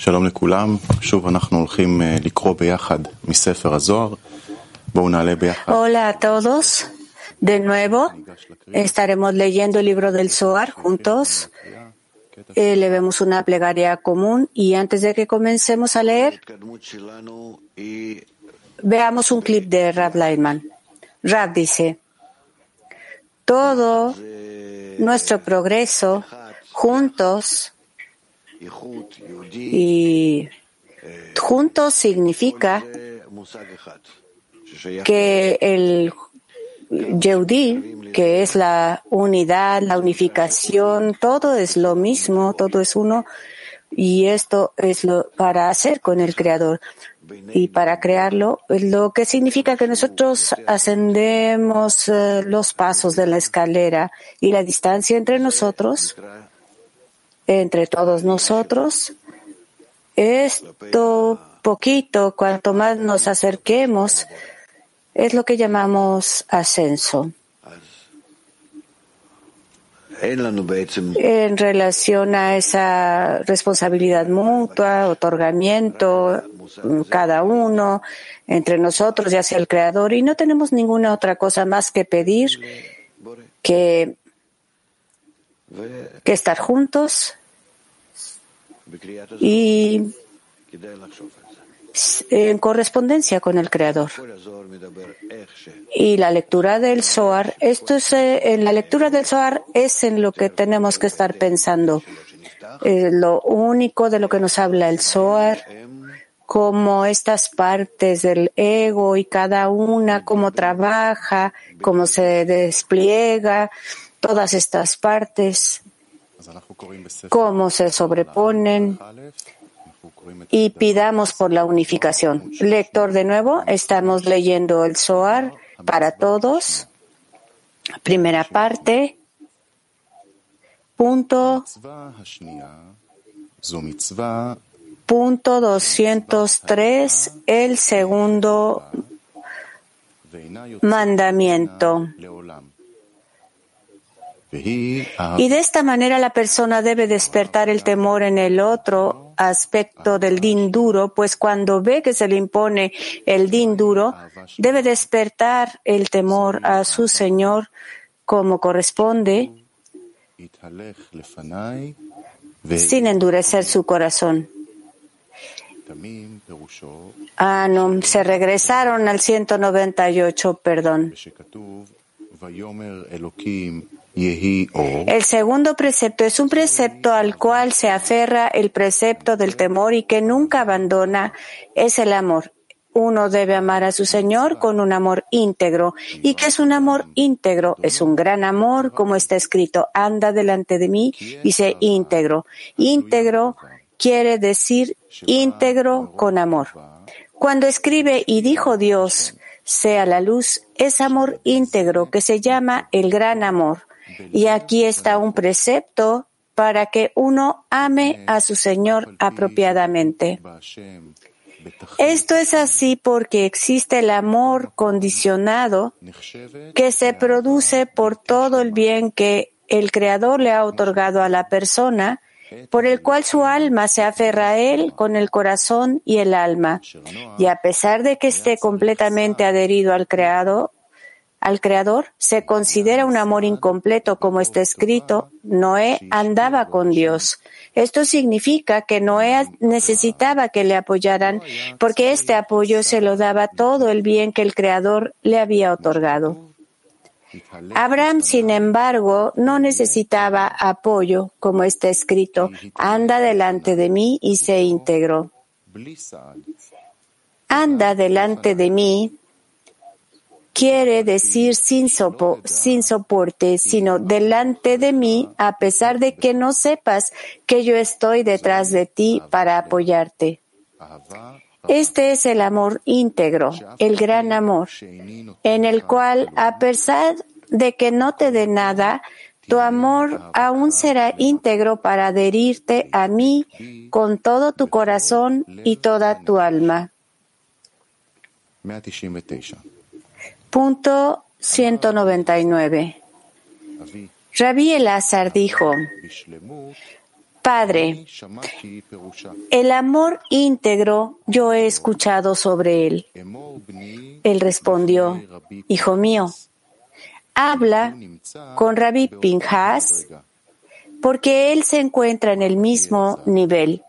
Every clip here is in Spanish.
שלום לכולם, שוב אנחנו הולכים לקרוא ביחד מספר הזוהר. בואו נעלה ביחד. Hola a todos. De nuevo, estaremos leyendo el libro del Zohar juntos. Eh, le vemos una plegaria común y antes de que comencemos a leer, veamos un clip de Rab Lightman. Rab dice, todo nuestro progreso juntos y juntos significa que el Yehudi, que es la unidad, la unificación, todo es lo mismo, todo es uno, y esto es lo para hacer con el Creador. Y para crearlo, lo que significa que nosotros ascendemos eh, los pasos de la escalera y la distancia entre nosotros, entre todos nosotros, esto poquito, cuanto más nos acerquemos, es lo que llamamos ascenso. En relación a esa responsabilidad mutua, otorgamiento, cada uno, entre nosotros y hacia el Creador, y no tenemos ninguna otra cosa más que pedir que, que estar juntos y en correspondencia con el Creador. Y la lectura del Zohar, esto es, eh, en la lectura del Zohar es en lo que tenemos que estar pensando. Eh, lo único de lo que nos habla el Zohar, como estas partes del ego y cada una, cómo trabaja, cómo se despliega, todas estas partes, cómo se sobreponen y pidamos por la unificación. Lector de nuevo, estamos leyendo el Zohar para todos. Primera parte. Punto. Punto 203, el segundo mandamiento. Y de esta manera la persona debe despertar el temor en el otro aspecto del din duro, pues cuando ve que se le impone el din duro, debe despertar el temor a su Señor como corresponde, sin endurecer su corazón. Ah, no, se regresaron al 198, perdón. El segundo precepto es un precepto al cual se aferra el precepto del temor y que nunca abandona, es el amor. Uno debe amar a su Señor con un amor íntegro. ¿Y qué es un amor íntegro? Es un gran amor, como está escrito, anda delante de mí y sé íntegro. Íntegro quiere decir íntegro con amor. Cuando escribe y dijo Dios, sea la luz, es amor íntegro que se llama el gran amor. Y aquí está un precepto para que uno ame a su Señor apropiadamente. Esto es así porque existe el amor condicionado que se produce por todo el bien que el Creador le ha otorgado a la persona, por el cual su alma se aferra a él con el corazón y el alma. Y a pesar de que esté completamente adherido al Creador, al Creador se considera un amor incompleto, como está escrito, Noé andaba con Dios. Esto significa que Noé necesitaba que le apoyaran, porque este apoyo se lo daba todo el bien que el Creador le había otorgado. Abraham, sin embargo, no necesitaba apoyo, como está escrito, anda delante de mí y se integró. Anda delante de mí quiere decir sin, sin soporte, sino delante de mí, a pesar de que no sepas que yo estoy detrás de ti para apoyarte. Este es el amor íntegro, el gran amor, en el cual, a pesar de que no te dé nada, tu amor aún será íntegro para adherirte a mí con todo tu corazón y toda tu alma. Punto 199. Rabí Elazar dijo, Padre, el amor íntegro yo he escuchado sobre él. Él respondió, Hijo mío, habla con Rabbi Pinhas porque él se encuentra en el mismo nivel.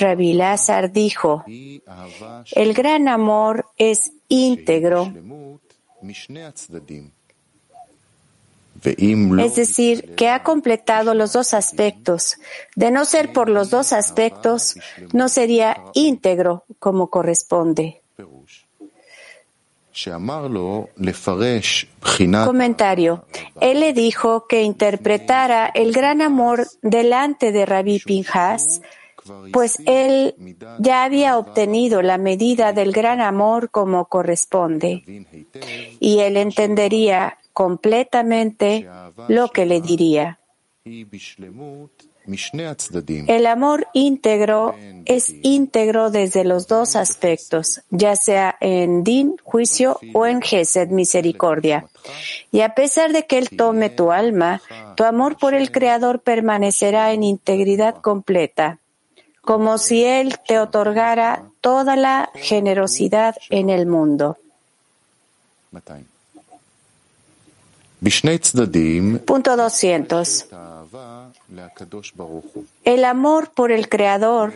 Rabbi Lazar dijo, el gran amor es íntegro es decir, que ha completado los dos aspectos. De no ser por los dos aspectos, no sería íntegro como corresponde. Comentario. Él le dijo que interpretara el gran amor delante de Rabbi Pinhas, pues él ya había obtenido la medida del gran amor como corresponde, y él entendería completamente lo que le diría. El amor íntegro es íntegro desde los dos aspectos, ya sea en din, juicio, o en gesed, misericordia. Y a pesar de que Él tome tu alma, tu amor por el Creador permanecerá en integridad completa, como si Él te otorgara toda la generosidad en el mundo. Punto 200. El amor por el Creador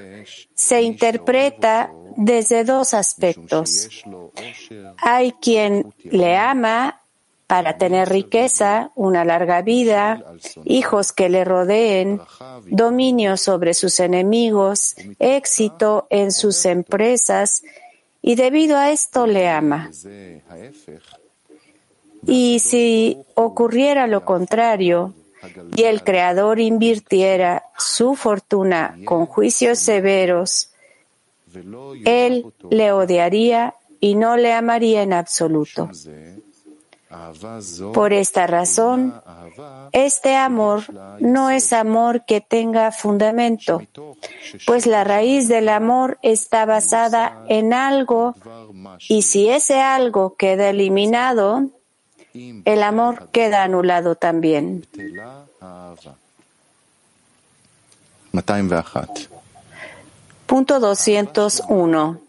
se interpreta desde dos aspectos. Hay quien le ama para tener riqueza, una larga vida, hijos que le rodeen, dominio sobre sus enemigos, éxito en sus empresas, y debido a esto le ama. Y si ocurriera lo contrario, y el Creador invirtiera su fortuna con juicios severos, Él le odiaría y no le amaría en absoluto. Por esta razón, este amor no es amor que tenga fundamento, pues la raíz del amor está basada en algo y si ese algo queda eliminado, el amor queda anulado también. Punto 201.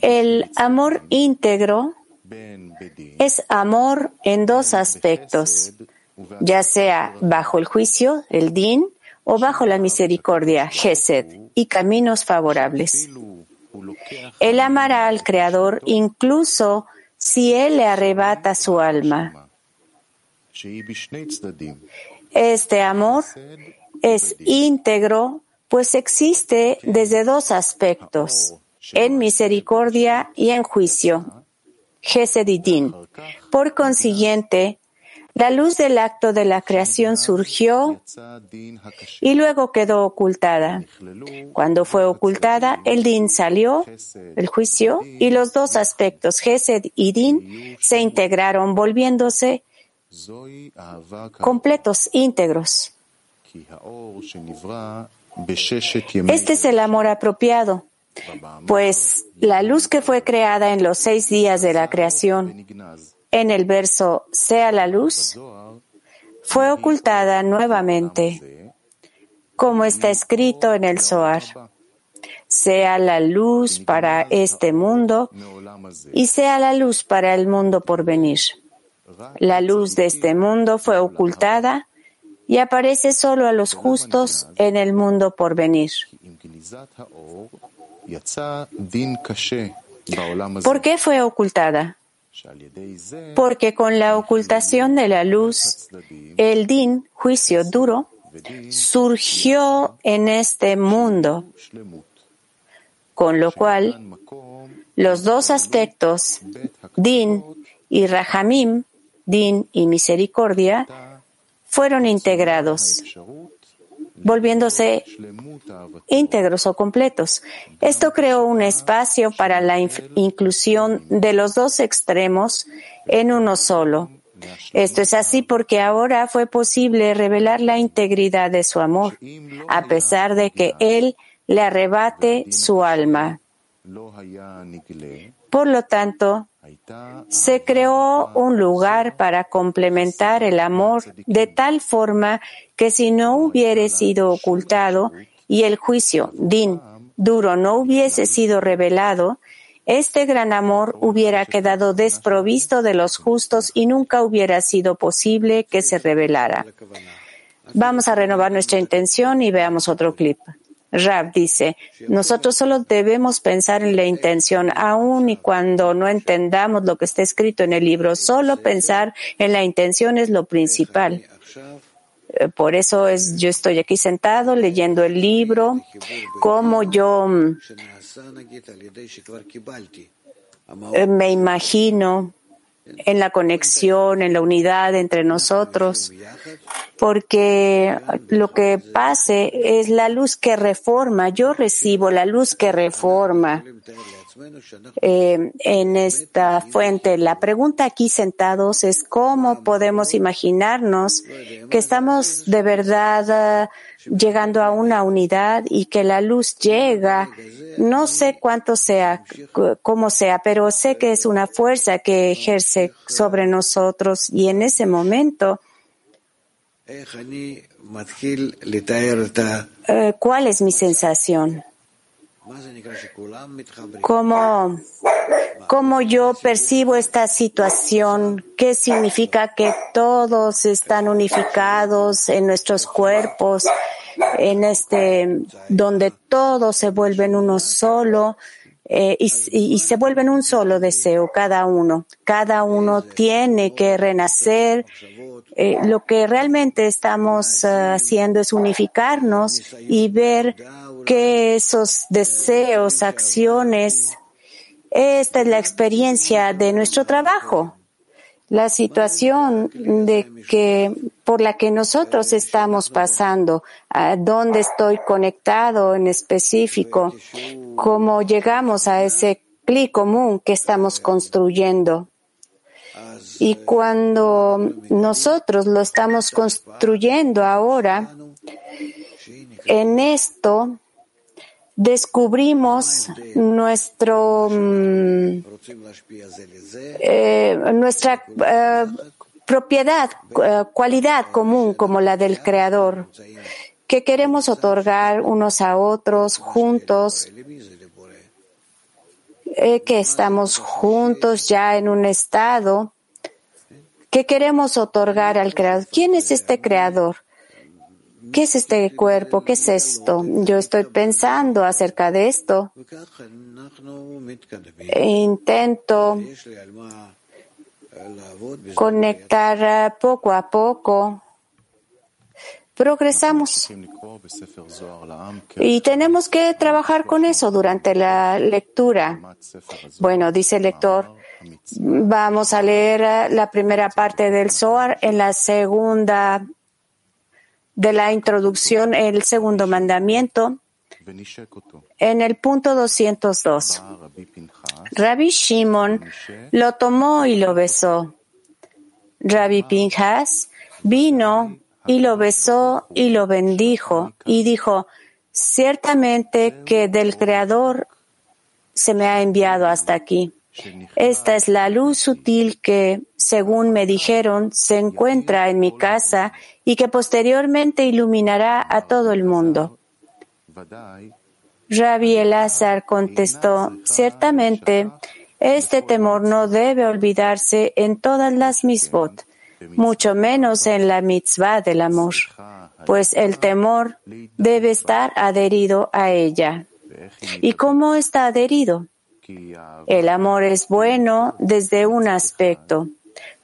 El amor íntegro es amor en dos aspectos, ya sea bajo el juicio, el din, o bajo la misericordia, gesed, y caminos favorables. Él amará al Creador incluso si Él le arrebata su alma. Este amor es íntegro, pues existe desde dos aspectos, en misericordia y en juicio. Gesedidin. Por consiguiente, la luz del acto de la creación surgió y luego quedó ocultada. Cuando fue ocultada, el din salió, el juicio, y los dos aspectos, Gesed y din, se integraron, volviéndose completos, íntegros. Este es el amor apropiado, pues la luz que fue creada en los seis días de la creación en el verso sea la luz, fue ocultada nuevamente, como está escrito en el Zohar. Sea la luz para este mundo y sea la luz para el mundo por venir. La luz de este mundo fue ocultada y aparece solo a los justos en el mundo por venir. ¿Por qué fue ocultada? Porque con la ocultación de la luz, el din, juicio duro, surgió en este mundo, con lo cual los dos aspectos, din y rahamim, din y misericordia, fueron integrados volviéndose íntegros o completos. Esto creó un espacio para la inclusión de los dos extremos en uno solo. Esto es así porque ahora fue posible revelar la integridad de su amor, a pesar de que Él le arrebate su alma. Por lo tanto, se creó un lugar para complementar el amor de tal forma que si no hubiera sido ocultado y el juicio, din, duro no hubiese sido revelado, este gran amor hubiera quedado desprovisto de los justos y nunca hubiera sido posible que se revelara. Vamos a renovar nuestra intención y veamos otro clip. Rab dice, nosotros solo debemos pensar en la intención, aun y cuando no entendamos lo que está escrito en el libro, solo pensar en la intención es lo principal. Eh, por eso es, yo estoy aquí sentado leyendo el libro, como yo mm, eh, me imagino en la conexión, en la unidad entre nosotros, porque lo que pase es la luz que reforma. Yo recibo la luz que reforma eh, en esta fuente. La pregunta aquí sentados es cómo podemos imaginarnos que estamos de verdad uh, llegando a una unidad y que la luz llega. No sé cuánto sea, cómo sea, pero sé que es una fuerza que ejerce sobre nosotros y en ese momento eh, ¿Cuál es mi sensación? ¿Cómo, ¿Cómo yo percibo esta situación? ¿Qué significa que todos están unificados en nuestros cuerpos, en este, donde todos se vuelven uno solo? Eh, y, se vuelven un solo deseo, cada uno. Cada uno tiene que renacer. Eh, lo que realmente estamos uh, haciendo es unificarnos y ver que esos deseos, acciones, esta es la experiencia de nuestro trabajo, la situación de que por la que nosotros estamos pasando, a dónde estoy conectado en específico, cómo llegamos a ese clic común que estamos construyendo. Y cuando nosotros lo estamos construyendo ahora, en esto descubrimos nuestro, mm, eh, nuestra eh, propiedad, eh, cualidad común como la del Creador, que queremos otorgar unos a otros juntos, que estamos juntos ya en un estado que queremos otorgar al Creador. ¿Quién es este Creador? ¿Qué es este cuerpo? ¿Qué es esto? Yo estoy pensando acerca de esto. Intento conectar poco a poco. Progresamos. Y tenemos que trabajar con eso durante la lectura. Bueno, dice el lector, vamos a leer la primera parte del Zohar en la segunda de la introducción, el segundo mandamiento, en el punto 202. Rabbi Shimon lo tomó y lo besó. Rabbi Pinhas vino y lo besó y lo bendijo y dijo, ciertamente que del Creador se me ha enviado hasta aquí. Esta es la luz sutil que, según me dijeron, se encuentra en mi casa y que posteriormente iluminará a todo el mundo. Rabbi Elazar contestó, ciertamente, este temor no debe olvidarse en todas las misbot, mucho menos en la mitzvah del amor, pues el temor debe estar adherido a ella. ¿Y cómo está adherido? El amor es bueno desde un aspecto.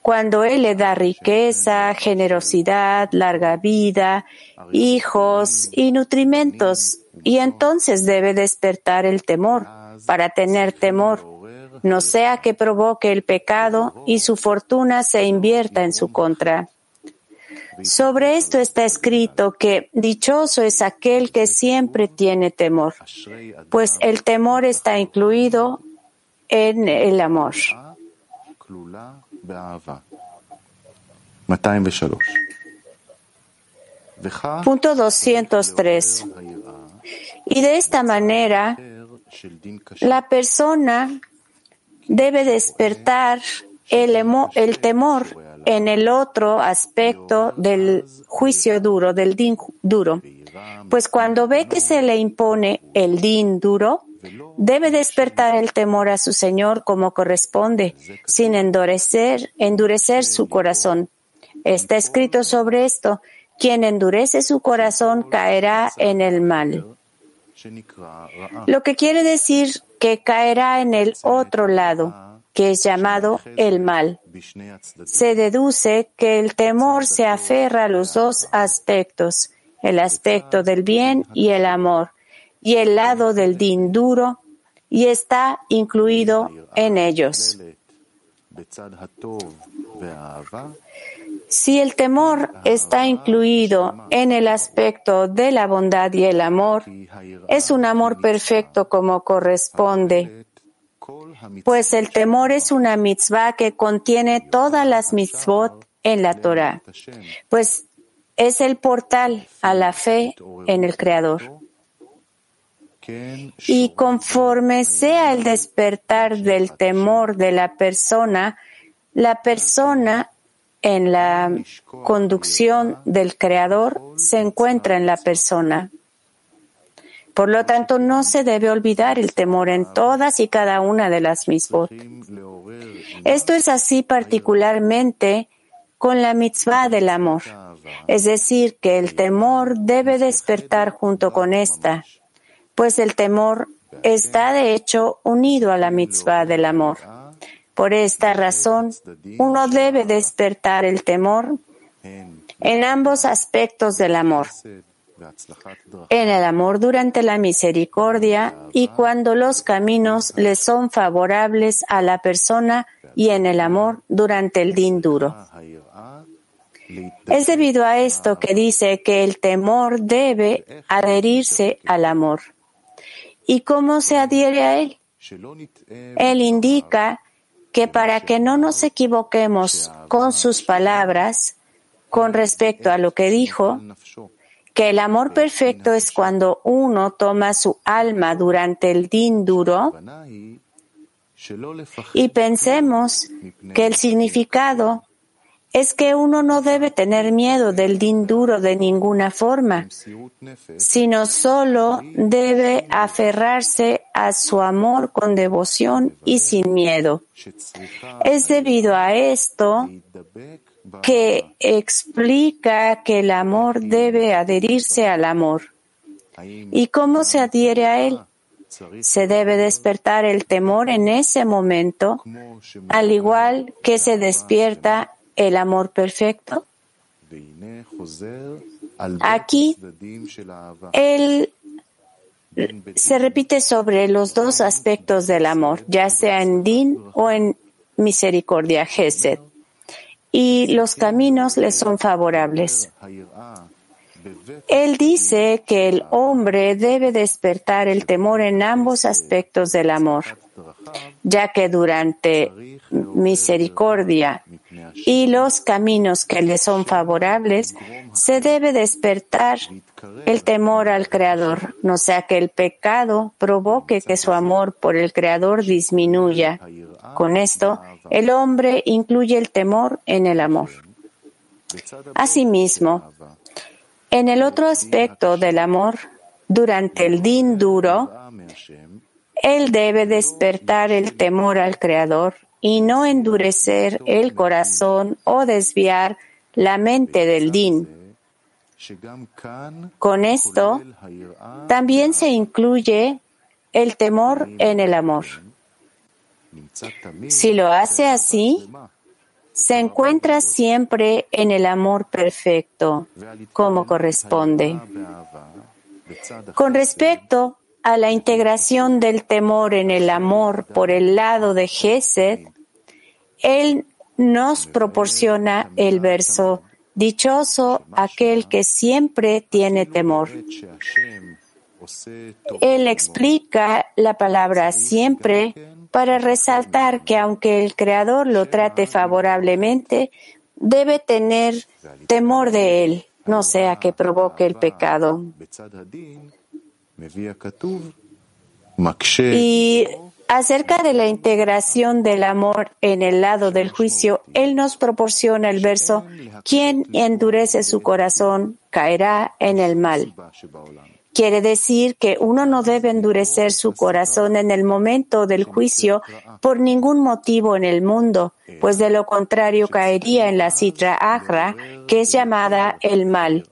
Cuando Él le da riqueza, generosidad, larga vida, hijos y nutrimentos, y entonces debe despertar el temor para tener temor, no sea que provoque el pecado y su fortuna se invierta en su contra. Sobre esto está escrito que dichoso es aquel que siempre tiene temor, pues el temor está incluido en el amor. Punto 203. Y de esta manera, la persona debe despertar el, el temor en el otro aspecto del juicio duro, del din duro. Pues cuando ve que se le impone el din duro, debe despertar el temor a su Señor como corresponde, sin endurecer, endurecer su corazón. Está escrito sobre esto, quien endurece su corazón caerá en el mal. Lo que quiere decir que caerá en el otro lado, que es llamado el mal. Se deduce que el temor se aferra a los dos aspectos, el aspecto del bien y el amor, y el lado del din duro, y está incluido en ellos. Si el temor está incluido en el aspecto de la bondad y el amor, es un amor perfecto como corresponde, pues el temor es una mitzvah que contiene todas las mitzvot en la Torah, pues es el portal a la fe en el Creador. Y conforme sea el despertar del temor de la persona, la persona en la conducción del Creador se encuentra en la persona. Por lo tanto, no se debe olvidar el temor en todas y cada una de las mitzvot. Esto es así particularmente con la mitzvah del amor. Es decir, que el temor debe despertar junto con esta, pues el temor está de hecho unido a la mitzvah del amor. Por esta razón, uno debe despertar el temor en ambos aspectos del amor. En el amor durante la misericordia y cuando los caminos le son favorables a la persona y en el amor durante el din duro. Es debido a esto que dice que el temor debe adherirse al amor. ¿Y cómo se adhiere a él? Él indica que para que no nos equivoquemos con sus palabras con respecto a lo que dijo, que el amor perfecto es cuando uno toma su alma durante el din duro y pensemos que el significado es que uno no debe tener miedo del din duro de ninguna forma, sino solo debe aferrarse a su amor con devoción y sin miedo. Es debido a esto que explica que el amor debe adherirse al amor. ¿Y cómo se adhiere a él? Se debe despertar el temor en ese momento, al igual que se despierta el amor perfecto? Aquí él se repite sobre los dos aspectos del amor, ya sea en din o en misericordia, Gesed, y los caminos le son favorables. Él dice que el hombre debe despertar el temor en ambos aspectos del amor ya que durante misericordia y los caminos que le son favorables, se debe despertar el temor al Creador, no sea que el pecado provoque que su amor por el Creador disminuya. Con esto, el hombre incluye el temor en el amor. Asimismo, en el otro aspecto del amor, durante el din duro, él debe despertar el temor al Creador y no endurecer el corazón o desviar la mente del din. Con esto, también se incluye el temor en el amor. Si lo hace así, se encuentra siempre en el amor perfecto, como corresponde. Con respecto a la integración del temor en el amor por el lado de Gesed, él nos proporciona el verso Dichoso aquel que siempre tiene temor. Él explica la palabra siempre para resaltar que aunque el Creador lo trate favorablemente, debe tener temor de él, no sea que provoque el pecado. Y Acerca de la integración del amor en el lado del juicio, Él nos proporciona el verso, quien endurece su corazón caerá en el mal. Quiere decir que uno no debe endurecer su corazón en el momento del juicio por ningún motivo en el mundo, pues de lo contrario caería en la citra agra, que es llamada el mal.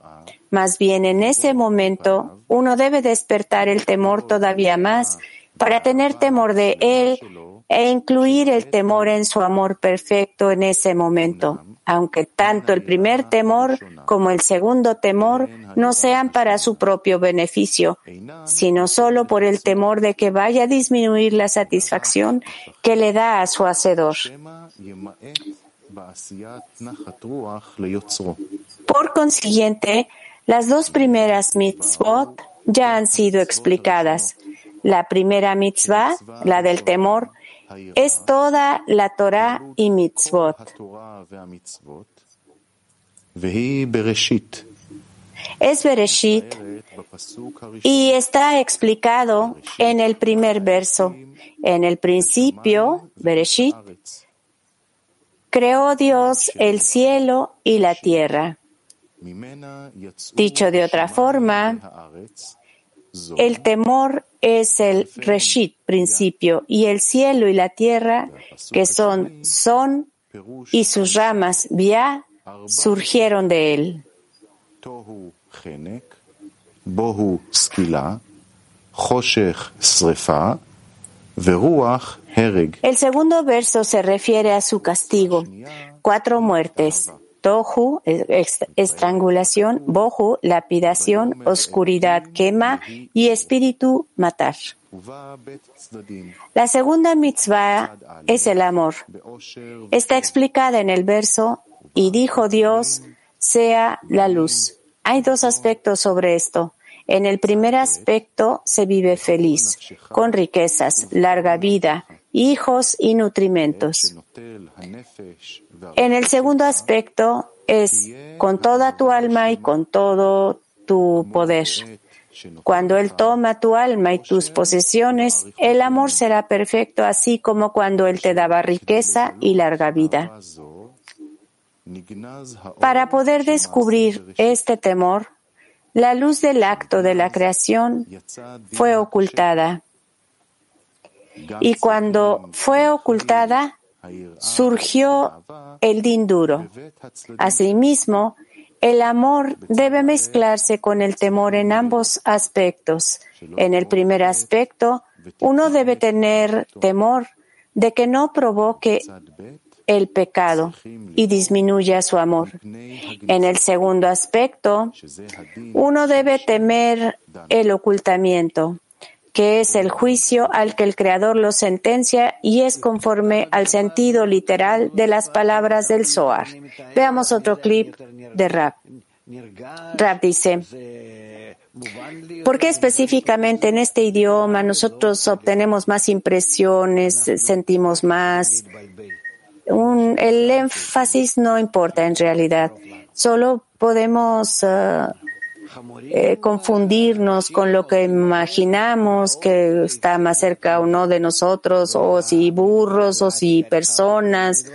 Más bien en ese momento uno debe despertar el temor todavía más para tener temor de Él e incluir el temor en su amor perfecto en ese momento, aunque tanto el primer temor como el segundo temor no sean para su propio beneficio, sino solo por el temor de que vaya a disminuir la satisfacción que le da a su hacedor. Por consiguiente, las dos primeras mitzvot ya han sido explicadas. La primera mitzvah, la del temor, es toda la Torah y mitzvot. Es Bereshit y está explicado en el primer verso. En el principio, Bereshit, creó Dios el cielo y la tierra. Dicho de otra forma, el temor es el reshit, principio, y el cielo y la tierra, que son son, y sus ramas, via, surgieron de él. El segundo verso se refiere a su castigo, cuatro muertes, Tohu, estrangulación, Bohu, lapidación, oscuridad, quema y espíritu, matar. La segunda mitzvah es el amor. Está explicada en el verso, y dijo Dios, sea la luz. Hay dos aspectos sobre esto. En el primer aspecto se vive feliz, con riquezas, larga vida, hijos y nutrimentos. En el segundo aspecto es con toda tu alma y con todo tu poder. Cuando Él toma tu alma y tus posesiones, el amor será perfecto, así como cuando Él te daba riqueza y larga vida. Para poder descubrir este temor, la luz del acto de la creación fue ocultada. Y cuando fue ocultada, surgió el din duro. Asimismo, el amor debe mezclarse con el temor en ambos aspectos. En el primer aspecto, uno debe tener temor de que no provoque el pecado y disminuya su amor. En el segundo aspecto, uno debe temer el ocultamiento que es el juicio al que el Creador lo sentencia y es conforme al sentido literal de las palabras del Zohar. Veamos otro clip de Rap. Rap dice, ¿por qué específicamente en este idioma nosotros obtenemos más impresiones, sentimos más? el énfasis no importa en realidad, solo podemos uh, eh, confundirnos con lo que imaginamos que está más cerca o no de nosotros, o si burros, o si personas,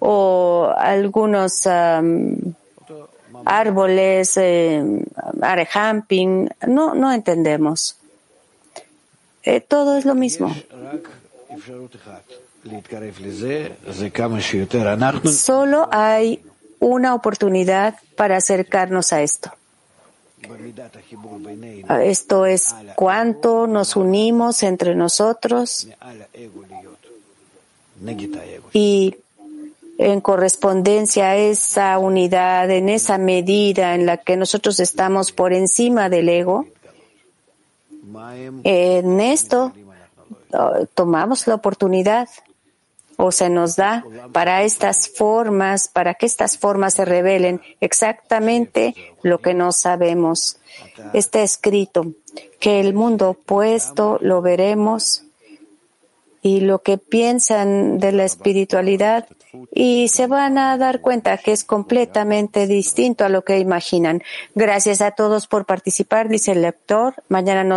o algunos árboles, eh, no, no entendemos. Eh, todo es lo mismo. Solo hay una oportunidad para acercarnos a esto. Esto es cuánto nos unimos entre nosotros y en correspondencia a esa unidad, en esa medida en la que nosotros estamos por encima del ego, en esto tomamos la oportunidad o se nos da para estas formas, para que estas formas se revelen exactamente lo que no sabemos. Está escrito que el mundo opuesto lo veremos y lo que piensan de la espiritualidad y se van a dar cuenta que es completamente distinto a lo que imaginan. Gracias a todos por participar, dice el lector. Mañana nos